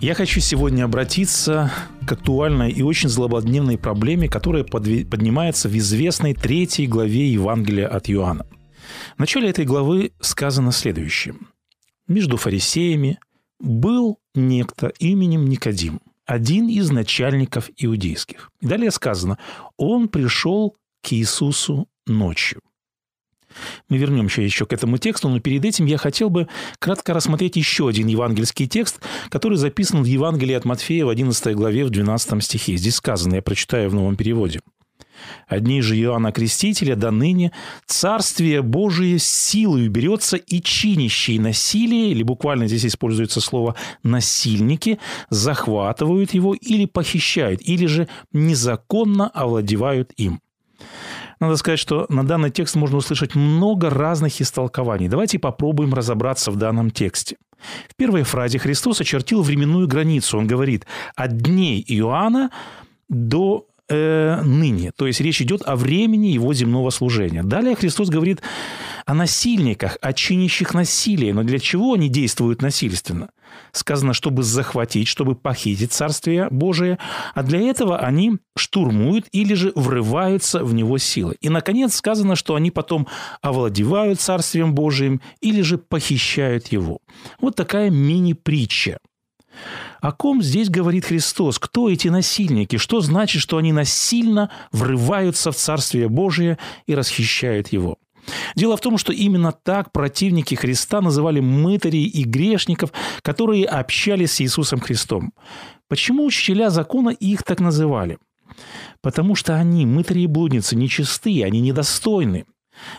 Я хочу сегодня обратиться к актуальной и очень злободневной проблеме, которая поднимается в известной третьей главе Евангелия от Иоанна. В начале этой главы сказано следующее. «Между фарисеями был некто именем Никодим, один из начальников иудейских». Далее сказано, он пришел к Иисусу ночью. Мы вернемся еще к этому тексту, но перед этим я хотел бы кратко рассмотреть еще один евангельский текст, который записан в Евангелии от Матфея в 11 главе в 12 стихе. Здесь сказано, я прочитаю в новом переводе. Одни же Иоанна Крестителя до ныне Царствие Божие силою берется и чинящие насилие, или буквально здесь используется слово «насильники», захватывают его или похищают, или же незаконно овладевают им. Надо сказать, что на данный текст можно услышать много разных истолкований. Давайте попробуем разобраться в данном тексте. В первой фразе Христос очертил временную границу. Он говорит от дней Иоанна до э, ныне. То есть речь идет о времени его земного служения. Далее Христос говорит о насильниках, о чинящих насилие. Но для чего они действуют насильственно? Сказано, чтобы захватить, чтобы похитить Царствие Божие, а для этого они штурмуют или же врываются в него силой. И, наконец, сказано, что они потом овладевают Царствием Божиим или же похищают его. Вот такая мини-притча. О ком здесь говорит Христос? Кто эти насильники? Что значит, что они насильно врываются в Царствие Божие и расхищают его? Дело в том, что именно так противники Христа называли мытарей и грешников, которые общались с Иисусом Христом. Почему учителя закона их так называли? Потому что они, мытари и блудницы, нечистые, они недостойны.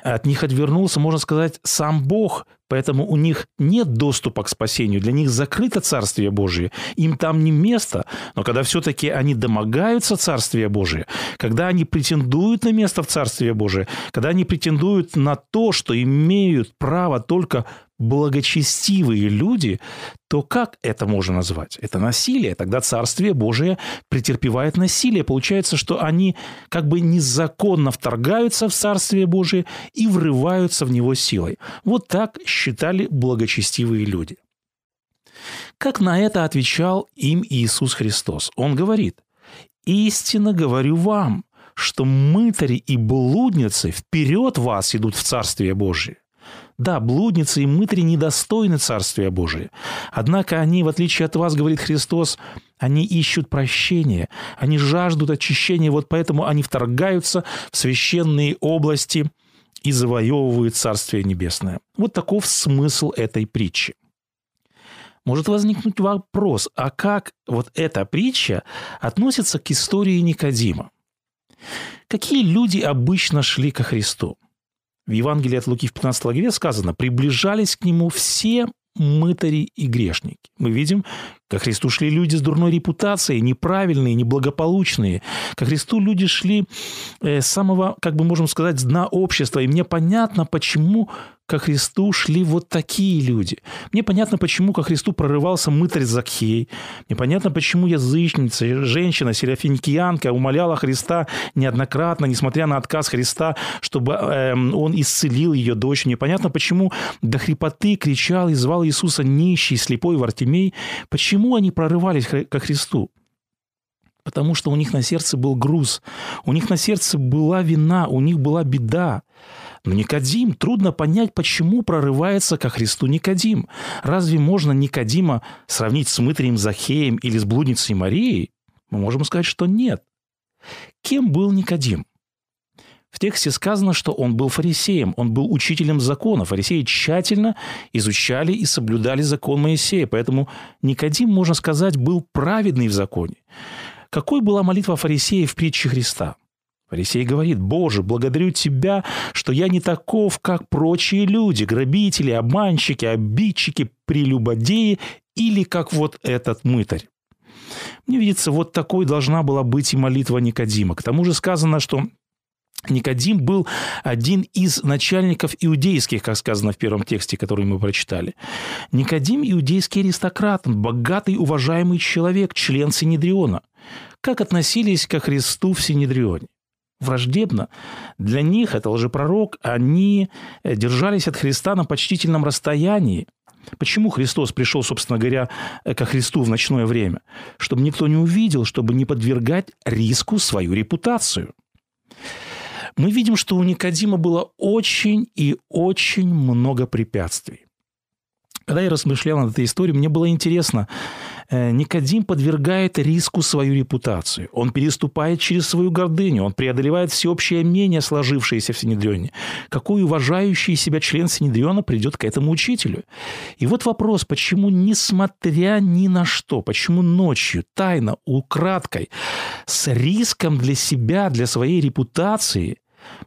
От них отвернулся, можно сказать, сам Бог, поэтому у них нет доступа к спасению. Для них закрыто Царствие Божие. Им там не место. Но когда все-таки они домогаются Царствия Божия, когда они претендуют на место в Царстве Божие, когда они претендуют на то, что имеют право только благочестивые люди, то как это можно назвать? Это насилие. Тогда Царствие Божие претерпевает насилие. Получается, что они как бы незаконно вторгаются в Царствие Божие и врываются в него силой. Вот так считали благочестивые люди. Как на это отвечал им Иисус Христос? Он говорит, «Истинно говорю вам, что мытари и блудницы вперед вас идут в Царствие Божие. Да, блудницы и мытари недостойны Царствия Божия. Однако они, в отличие от вас, говорит Христос, они ищут прощения, они жаждут очищения, вот поэтому они вторгаются в священные области и завоевывают Царствие Небесное. Вот таков смысл этой притчи. Может возникнуть вопрос, а как вот эта притча относится к истории Никодима? Какие люди обычно шли ко Христу? В Евангелии от Луки в 15 главе сказано, приближались к нему все мытари и грешники. Мы видим, ко Христу шли люди с дурной репутацией, неправильные, неблагополучные. Ко Христу люди шли э, с самого, как бы можем сказать, дна общества. И мне понятно, почему ко Христу шли вот такие люди. Мне понятно, почему ко Христу прорывался мытарь Закхей. Мне понятно, почему язычница, женщина, серафиникиянка умоляла Христа неоднократно, несмотря на отказ Христа, чтобы э, он исцелил ее дочь. Мне понятно, почему до хрипоты кричал и звал Иисуса нищий, слепой Вартимей. Почему они прорывались ко Христу? Потому что у них на сердце был груз, у них на сердце была вина, у них была беда. Но Никодим, трудно понять, почему прорывается ко Христу Никодим. Разве можно Никодима сравнить с мытрием Захеем или с блудницей Марией? Мы можем сказать, что нет. Кем был Никодим? В тексте сказано, что он был фарисеем, он был учителем закона. Фарисеи тщательно изучали и соблюдали закон Моисея, поэтому Никодим, можно сказать, был праведный в законе. Какой была молитва фарисея в притче Христа? Фарисей говорит, «Боже, благодарю Тебя, что я не таков, как прочие люди, грабители, обманщики, обидчики, прелюбодеи или как вот этот мытарь». Мне видится, вот такой должна была быть и молитва Никодима. К тому же сказано, что Никодим был один из начальников иудейских, как сказано в первом тексте, который мы прочитали. Никодим – иудейский аристократ, богатый, уважаемый человек, член Синедриона. Как относились ко Христу в Синедрионе? Враждебно. Для них это лжепророк, они э, держались от Христа на почтительном расстоянии. Почему Христос пришел, собственно говоря, э, ко Христу в ночное время? Чтобы никто не увидел, чтобы не подвергать риску свою репутацию мы видим, что у Никодима было очень и очень много препятствий. Когда я размышлял над этой историей, мне было интересно, Никодим подвергает риску свою репутацию. Он переступает через свою гордыню. Он преодолевает всеобщее мнение, сложившееся в Синедрионе. Какой уважающий себя член Синедриона придет к этому учителю? И вот вопрос, почему, несмотря ни на что, почему ночью, тайно, украдкой, с риском для себя, для своей репутации,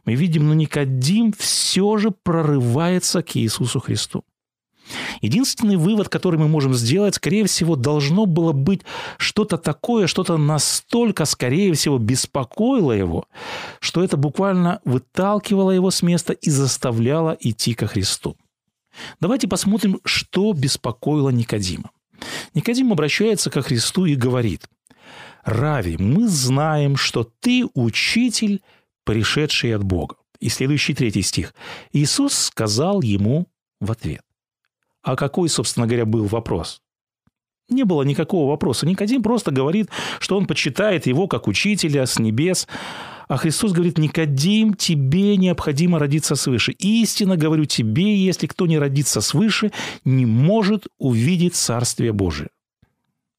мы видим, но Никодим все же прорывается к Иисусу Христу. Единственный вывод, который мы можем сделать, скорее всего, должно было быть что-то такое, что-то настолько, скорее всего, беспокоило его, что это буквально выталкивало его с места и заставляло идти ко Христу. Давайте посмотрим, что беспокоило Никодима. Никодим обращается ко Христу и говорит, «Рави, мы знаем, что ты учитель, пришедший от Бога». И следующий третий стих. Иисус сказал ему в ответ. А какой, собственно говоря, был вопрос? Не было никакого вопроса. Никодим просто говорит, что он почитает его как учителя с небес. А Христос говорит, Никодим, тебе необходимо родиться свыше. Истинно говорю тебе, если кто не родится свыше, не может увидеть Царствие Божие.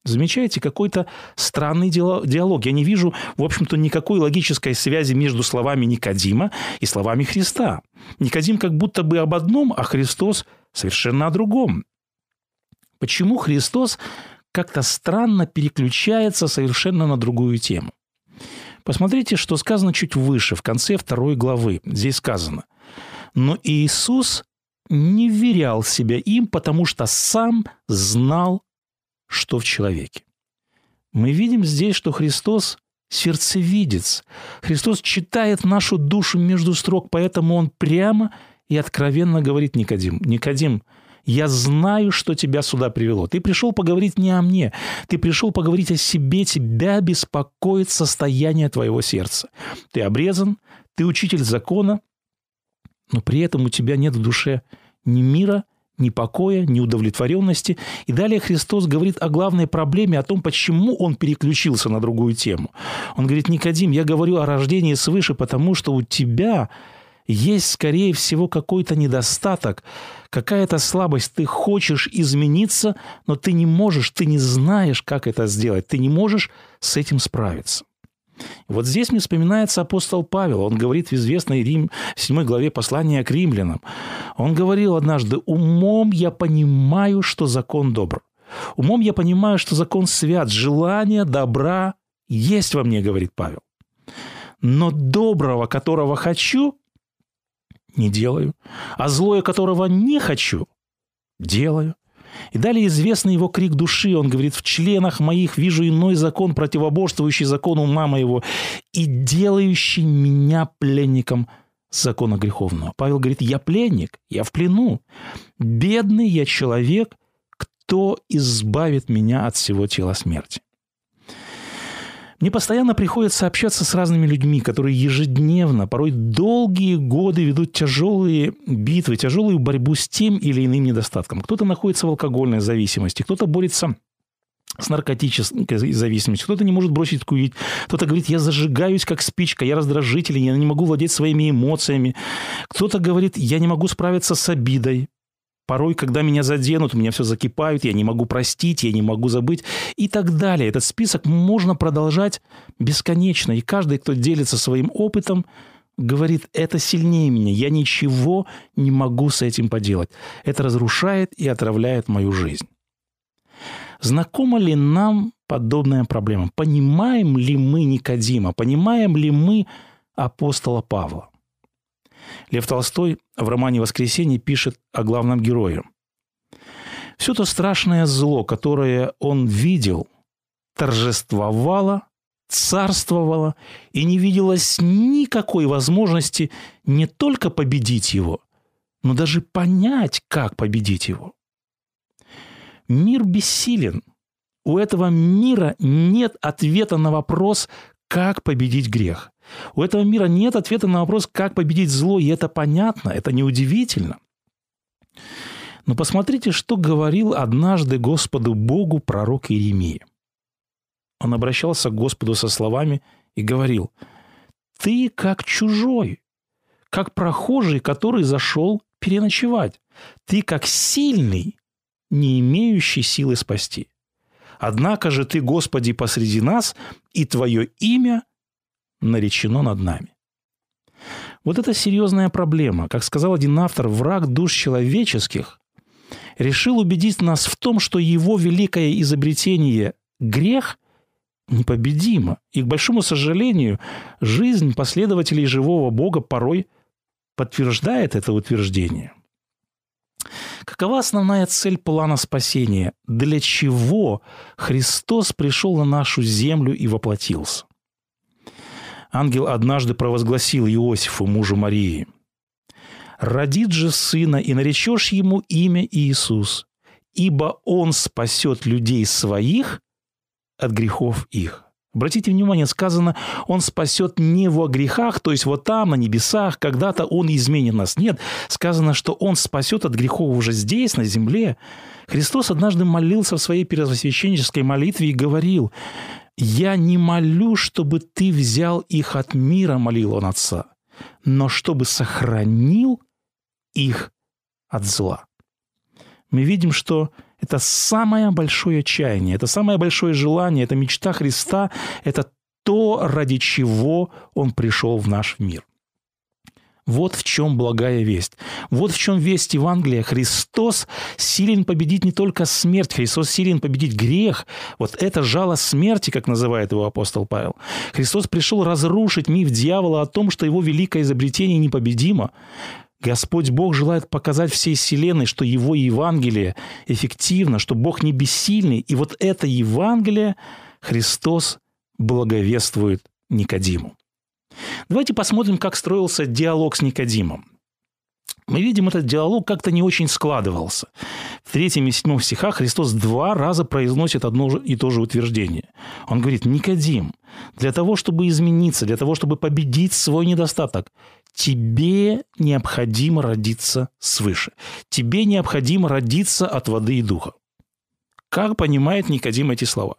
Замечаете, какой-то странный диалог. Я не вижу, в общем-то, никакой логической связи между словами Никодима и словами Христа. Никодим как будто бы об одном, а Христос совершенно о другом. Почему Христос как-то странно переключается совершенно на другую тему? Посмотрите, что сказано чуть выше, в конце второй главы. Здесь сказано. Но Иисус не верял себя им, потому что сам знал, что в человеке. Мы видим здесь, что Христос сердцевидец. Христос читает нашу душу между строк, поэтому Он прямо и откровенно говорит Никодим, Никодим, я знаю, что тебя сюда привело. Ты пришел поговорить не о мне. Ты пришел поговорить о себе. Тебя беспокоит состояние твоего сердца. Ты обрезан, ты учитель закона, но при этом у тебя нет в душе ни мира, ни покоя, ни удовлетворенности. И далее Христос говорит о главной проблеме, о том, почему он переключился на другую тему. Он говорит, Никодим, я говорю о рождении свыше, потому что у тебя есть, скорее всего, какой-то недостаток, какая-то слабость. Ты хочешь измениться, но ты не можешь, ты не знаешь, как это сделать. Ты не можешь с этим справиться. Вот здесь мне вспоминается апостол Павел. Он говорит в известной Рим, 7 главе послания к римлянам. Он говорил однажды, «Умом я понимаю, что закон добр. Умом я понимаю, что закон свят. Желание добра есть во мне, говорит Павел. Но доброго, которого хочу, не делаю, а злое, которого не хочу, делаю. И далее известный его крик души. Он говорит, в членах моих вижу иной закон, противоборствующий закону ума моего и делающий меня пленником закона греховного. Павел говорит, я пленник, я в плену. Бедный я человек, кто избавит меня от всего тела смерти. Мне постоянно приходится общаться с разными людьми, которые ежедневно, порой долгие годы ведут тяжелые битвы, тяжелую борьбу с тем или иным недостатком. Кто-то находится в алкогольной зависимости, кто-то борется с наркотической зависимостью, кто-то не может бросить курить, кто-то говорит, я зажигаюсь как спичка, я раздражитель, я не могу владеть своими эмоциями, кто-то говорит, я не могу справиться с обидой, Порой, когда меня заденут, у меня все закипает, я не могу простить, я не могу забыть и так далее. Этот список можно продолжать бесконечно. И каждый, кто делится своим опытом, говорит, это сильнее меня, я ничего не могу с этим поделать. Это разрушает и отравляет мою жизнь. Знакома ли нам подобная проблема? Понимаем ли мы Никодима? Понимаем ли мы апостола Павла? Лев Толстой в романе «Воскресенье» пишет о главном герое. Все то страшное зло, которое он видел, торжествовала, царствовала и не виделось никакой возможности не только победить его, но даже понять, как победить его. Мир бессилен. У этого мира нет ответа на вопрос, как победить грех. У этого мира нет ответа на вопрос, как победить зло, и это понятно, это неудивительно. Но посмотрите, что говорил однажды Господу Богу пророк Иеремия. Он обращался к Господу со словами и говорил, «Ты как чужой, как прохожий, который зашел переночевать. Ты как сильный, не имеющий силы спасти. Однако же ты, Господи, посреди нас, и Твое имя наречено над нами. Вот это серьезная проблема. Как сказал один автор, враг душ человеческих решил убедить нас в том, что его великое изобретение – грех – непобедимо. И, к большому сожалению, жизнь последователей живого Бога порой подтверждает это утверждение. Какова основная цель плана спасения? Для чего Христос пришел на нашу землю и воплотился? Ангел однажды провозгласил Иосифу, мужу Марии, «Родит же сына, и наречешь ему имя Иисус, ибо он спасет людей своих от грехов их». Обратите внимание, сказано, он спасет не во грехах, то есть вот там, на небесах, когда-то он изменит нас. Нет, сказано, что он спасет от грехов уже здесь, на земле. Христос однажды молился в своей первосвященнической молитве и говорил, «Я не молю, чтобы ты взял их от мира», – молил он Отца, «но чтобы сохранил их от зла». Мы видим, что это самое большое чаяние, это самое большое желание, это мечта Христа, это то, ради чего Он пришел в наш мир. Вот в чем благая весть. Вот в чем весть Евангелия. Христос силен победить не только смерть, Христос силен победить грех. Вот это жало смерти, как называет его апостол Павел. Христос пришел разрушить миф дьявола о том, что его великое изобретение непобедимо. Господь Бог желает показать всей Вселенной, что Его Евангелие эффективно, что Бог не бессильный. И вот это Евангелие Христос благовествует Никодиму. Давайте посмотрим, как строился диалог с Никодимом. Мы видим, этот диалог как-то не очень складывался. В третьем и седьмом стихах Христос два раза произносит одно и то же утверждение. Он говорит, Никодим, для того, чтобы измениться, для того, чтобы победить свой недостаток, тебе необходимо родиться свыше. Тебе необходимо родиться от воды и духа. Как понимает Никодим эти слова?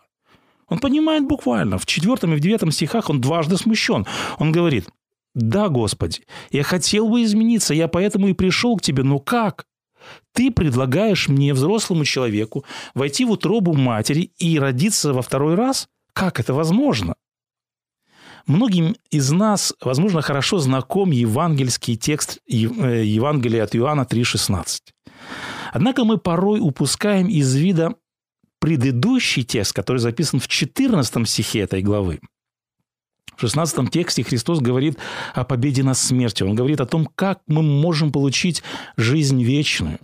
Он понимает буквально. В четвертом и в девятом стихах он дважды смущен. Он говорит, да, Господи, я хотел бы измениться, я поэтому и пришел к Тебе, но как? Ты предлагаешь мне, взрослому человеку, войти в утробу матери и родиться во второй раз? Как это возможно? Многим из нас, возможно, хорошо знаком евангельский текст э, Евангелия от Иоанна 3,16. Однако мы порой упускаем из вида предыдущий текст, который записан в 14 стихе этой главы. В 16 тексте Христос говорит о победе над смертью. Он говорит о том, как мы можем получить жизнь вечную.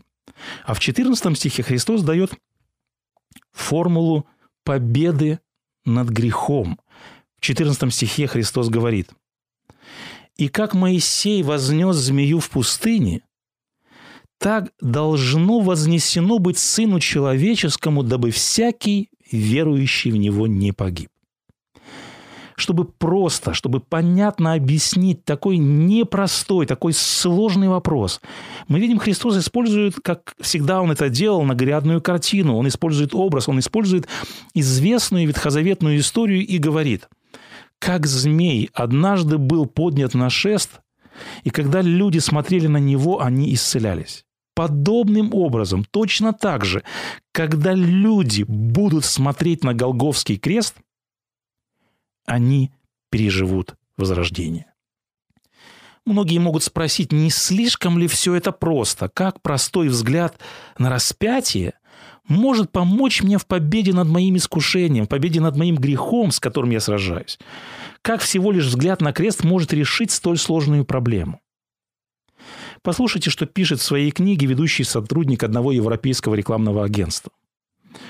А в 14 стихе Христос дает формулу победы над грехом. В 14 стихе Христос говорит, «И как Моисей вознес змею в пустыне, так должно вознесено быть Сыну Человеческому, дабы всякий, верующий в Него, не погиб» чтобы просто, чтобы понятно объяснить такой непростой, такой сложный вопрос. Мы видим, Христос использует, как всегда он это делал, наглядную картину. Он использует образ, он использует известную ветхозаветную историю и говорит – как змей однажды был поднят на шест, и когда люди смотрели на него, они исцелялись. Подобным образом, точно так же, когда люди будут смотреть на Голговский крест, они переживут возрождение. Многие могут спросить, не слишком ли все это просто? Как простой взгляд на распятие может помочь мне в победе над моим искушением, в победе над моим грехом, с которым я сражаюсь? Как всего лишь взгляд на крест может решить столь сложную проблему? Послушайте, что пишет в своей книге ведущий сотрудник одного европейского рекламного агентства.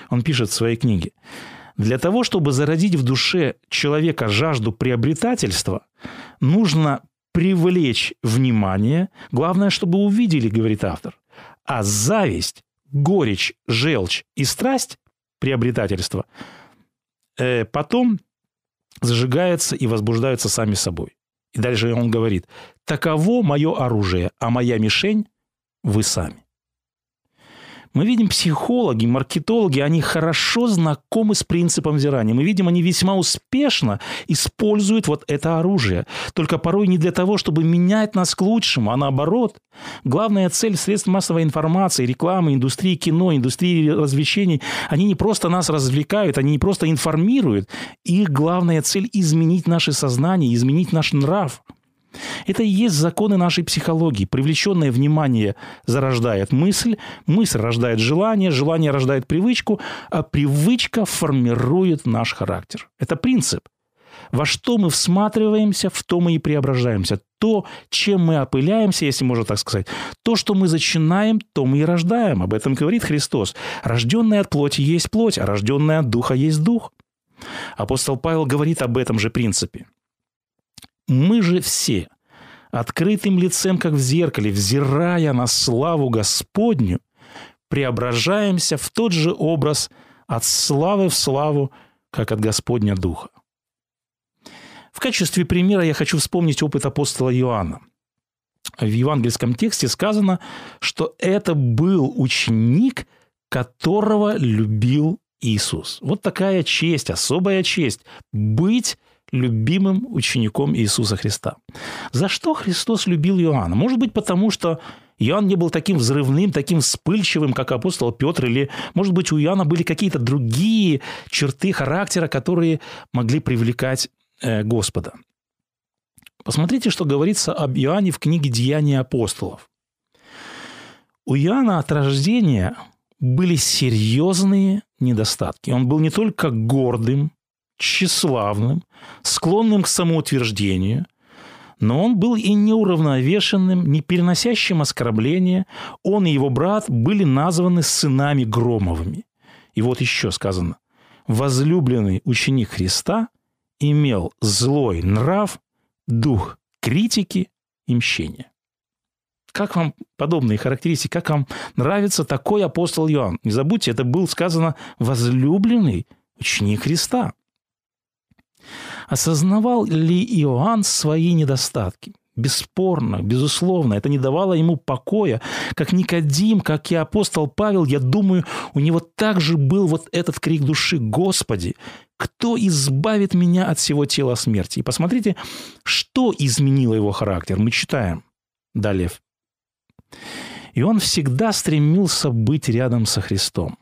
Он пишет в своей книге. Для того, чтобы зародить в душе человека жажду приобретательства, нужно привлечь внимание. Главное, чтобы увидели, говорит автор. А зависть, горечь, желчь и страсть приобретательства э, потом зажигаются и возбуждаются сами собой. И дальше он говорит, таково мое оружие, а моя мишень – вы сами. Мы видим психологи, маркетологи, они хорошо знакомы с принципом взирания. Мы видим, они весьма успешно используют вот это оружие. Только порой не для того, чтобы менять нас к лучшему, а наоборот. Главная цель средств массовой информации, рекламы, индустрии кино, индустрии развлечений, они не просто нас развлекают, они не просто информируют. Их главная цель – изменить наше сознание, изменить наш нрав – это и есть законы нашей психологии. Привлеченное внимание зарождает мысль, мысль рождает желание, желание рождает привычку, а привычка формирует наш характер. Это принцип. Во что мы всматриваемся, в то мы и преображаемся. То, чем мы опыляемся, если можно так сказать, то, что мы зачинаем, то мы и рождаем. Об этом говорит Христос. Рожденный от плоти есть плоть, а рожденный от духа есть дух. Апостол Павел говорит об этом же принципе. Мы же все, открытым лицем, как в зеркале, взирая на славу Господню, преображаемся в тот же образ от славы в славу, как от Господня Духа. В качестве примера я хочу вспомнить опыт апостола Иоанна. В евангельском тексте сказано, что это был ученик, которого любил Иисус. Вот такая честь, особая честь – быть любимым учеником Иисуса Христа. За что Христос любил Иоанна? Может быть, потому что Иоанн не был таким взрывным, таким вспыльчивым, как апостол Петр, или, может быть, у Иоанна были какие-то другие черты характера, которые могли привлекать э, Господа. Посмотрите, что говорится об Иоанне в книге «Деяния апостолов». У Иоанна от рождения были серьезные недостатки. Он был не только гордым, тщеславным, склонным к самоутверждению, но он был и неуравновешенным, не переносящим оскорбления. Он и его брат были названы сынами Громовыми. И вот еще сказано, возлюбленный ученик Христа имел злой нрав, дух критики и мщения. Как вам подобные характеристики? Как вам нравится такой апостол Иоанн? Не забудьте, это был сказано возлюбленный ученик Христа. Осознавал ли Иоанн свои недостатки? Бесспорно, безусловно, это не давало ему покоя. Как Никодим, как и апостол Павел, я думаю, у него также был вот этот крик души «Господи, кто избавит меня от всего тела смерти?» И посмотрите, что изменило его характер. Мы читаем далее. И он всегда стремился быть рядом со Христом.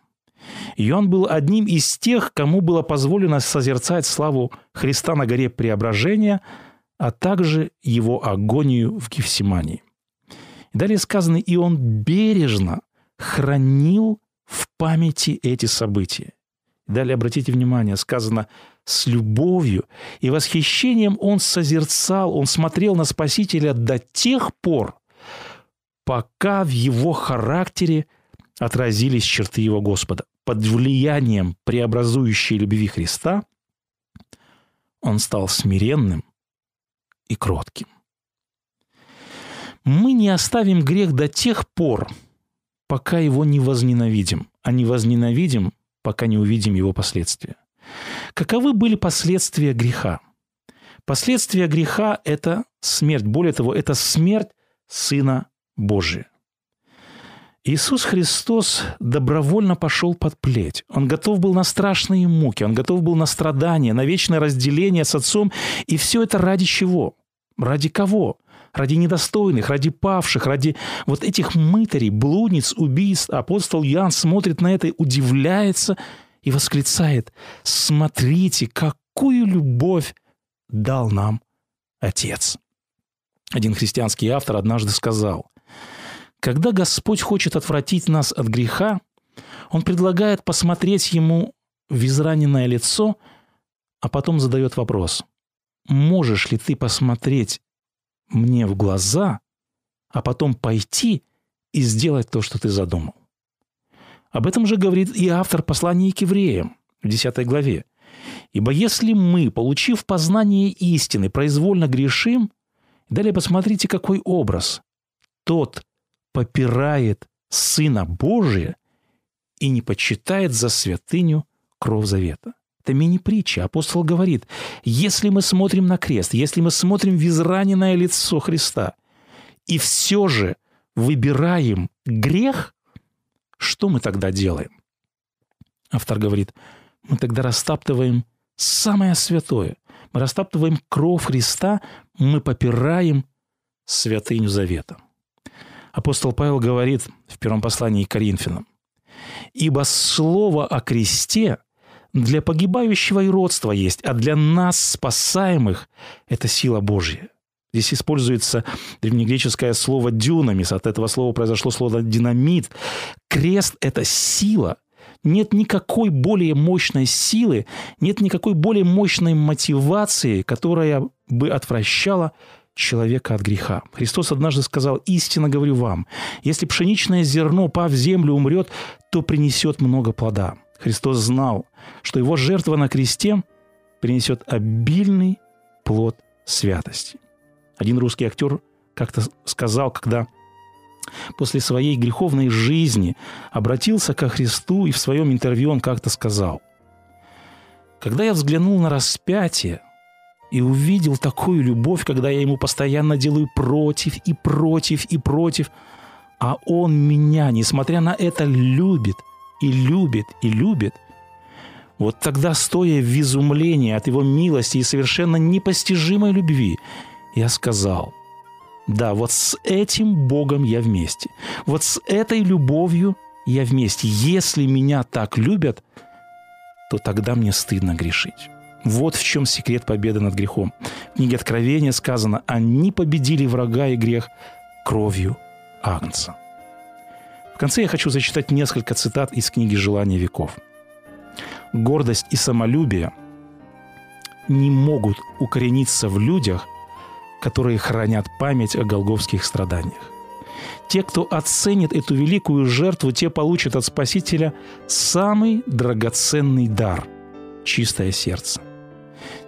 И он был одним из тех, кому было позволено созерцать славу Христа на горе Преображения, а также его агонию в Гефсимании. Далее сказано, и он бережно хранил в памяти эти события. Далее обратите внимание, сказано с любовью и восхищением он созерцал, он смотрел на Спасителя до тех пор, пока в его характере отразились черты его Господа под влиянием преобразующей любви Христа, он стал смиренным и кротким. Мы не оставим грех до тех пор, пока его не возненавидим, а не возненавидим, пока не увидим его последствия. Каковы были последствия греха? Последствия греха – это смерть. Более того, это смерть Сына Божия. Иисус Христос добровольно пошел под плеть. Он готов был на страшные муки, он готов был на страдания, на вечное разделение с Отцом. И все это ради чего? Ради кого? Ради недостойных, ради павших, ради вот этих мытарей, блудниц, убийств. Апостол Иоанн смотрит на это, удивляется и восклицает, смотрите, какую любовь дал нам Отец. Один христианский автор однажды сказал, когда Господь хочет отвратить нас от греха, Он предлагает посмотреть Ему в израненное лицо, а потом задает вопрос. Можешь ли ты посмотреть мне в глаза, а потом пойти и сделать то, что ты задумал? Об этом же говорит и автор послания к евреям. в 10 главе. «Ибо если мы, получив познание истины, произвольно грешим, далее посмотрите, какой образ. Тот попирает Сына Божия и не почитает за святыню кровь завета. Это мини-притча. Апостол говорит, если мы смотрим на крест, если мы смотрим в израненное лицо Христа, и все же выбираем грех, что мы тогда делаем? Автор говорит, мы тогда растаптываем самое святое. Мы растаптываем кровь Христа, мы попираем святыню завета. Апостол Павел говорит в первом послании к Коринфянам, «Ибо слово о кресте для погибающего и родства есть, а для нас, спасаемых, это сила Божья». Здесь используется древнегреческое слово «дюнамис». От этого слова произошло слово «динамит». Крест – это сила. Нет никакой более мощной силы, нет никакой более мощной мотивации, которая бы отвращала человека от греха. Христос однажды сказал, истинно говорю вам, если пшеничное зерно, пав в землю, умрет, то принесет много плода. Христос знал, что его жертва на кресте принесет обильный плод святости. Один русский актер как-то сказал, когда после своей греховной жизни обратился ко Христу, и в своем интервью он как-то сказал, «Когда я взглянул на распятие, и увидел такую любовь, когда я ему постоянно делаю против и против и против, а он меня, несмотря на это, любит и любит и любит. Вот тогда, стоя в изумлении от его милости и совершенно непостижимой любви, я сказал, да, вот с этим Богом я вместе. Вот с этой любовью я вместе. Если меня так любят, то тогда мне стыдно грешить. Вот в чем секрет победы над грехом. В книге Откровения сказано, они победили врага и грех кровью Агнца. В конце я хочу зачитать несколько цитат из книги «Желание веков». Гордость и самолюбие не могут укорениться в людях, которые хранят память о голговских страданиях. Те, кто оценит эту великую жертву, те получат от Спасителя самый драгоценный дар – чистое сердце.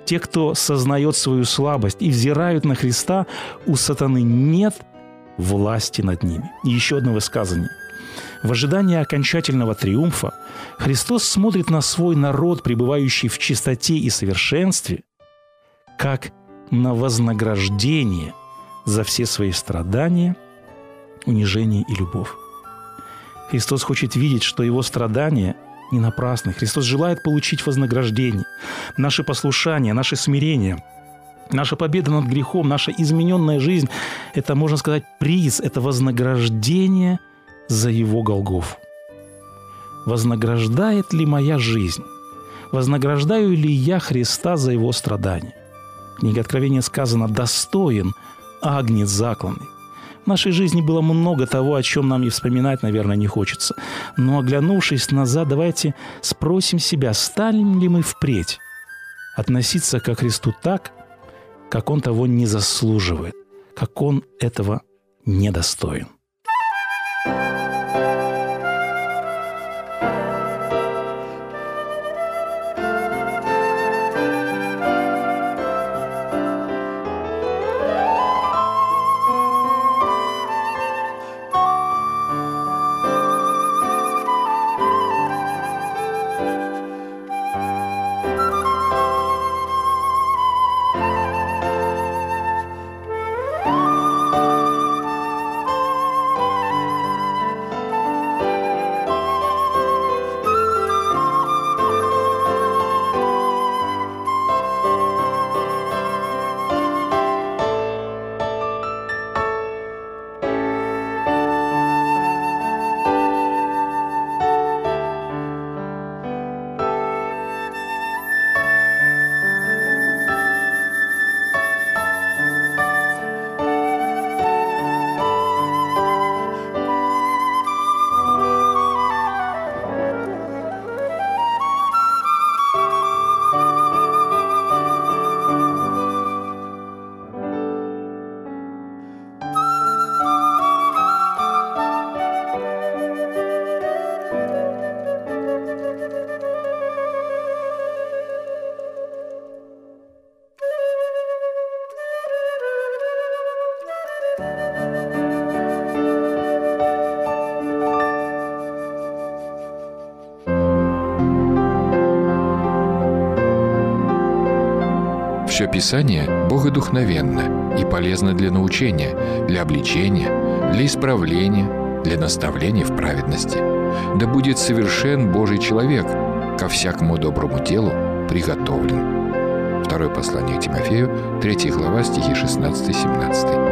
Те, кто сознает свою слабость и взирают на Христа, у сатаны нет власти над ними. И еще одно высказывание. В ожидании окончательного триумфа Христос смотрит на свой народ, пребывающий в чистоте и совершенстве, как на вознаграждение за все свои страдания, унижение и любовь. Христос хочет видеть, что его страдания – не напрасны. Христос желает получить вознаграждение. Наше послушание, наше смирение, наша победа над грехом, наша измененная жизнь – это, можно сказать, приз, это вознаграждение за Его Голгоф. Вознаграждает ли моя жизнь? Вознаграждаю ли я Христа за Его страдания? В книге Откровения сказано «достоин агнец закланный». В нашей жизни было много того, о чем нам и вспоминать, наверное, не хочется. Но оглянувшись назад, давайте спросим себя, станем ли мы впредь относиться ко Христу так, как Он того не заслуживает, как Он этого недостоин. Все Писание богодухновенно и полезно для научения, для обличения, для исправления, для наставления в праведности. Да будет совершен Божий человек, ко всякому доброму делу приготовлен. Второе послание Тимофею, 3 глава, стихи 16-17.